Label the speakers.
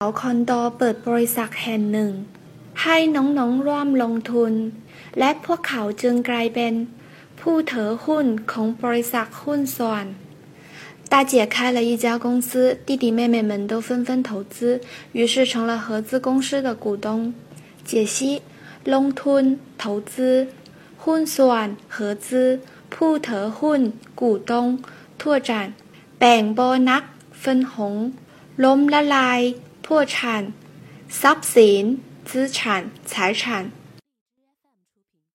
Speaker 1: เขาคอนโดเปิดบริษัทแห่งหนึ่ง ให้น้องๆร่วมลงทุน และพวกเขาจึงกลายเป็น ผู้ถือหุ้นของบริษัทหุ้นส่วน大姐开了一家公司，弟弟妹妹们都纷纷投资，于是成了合资公司的股东。解析：ลงทุน投资หุ้นส่วน合资ผู้ถือหุ้น股东拓展แบ่งโบนัส分红ล้มละลาย 破产ทรัพย์สิน资产财产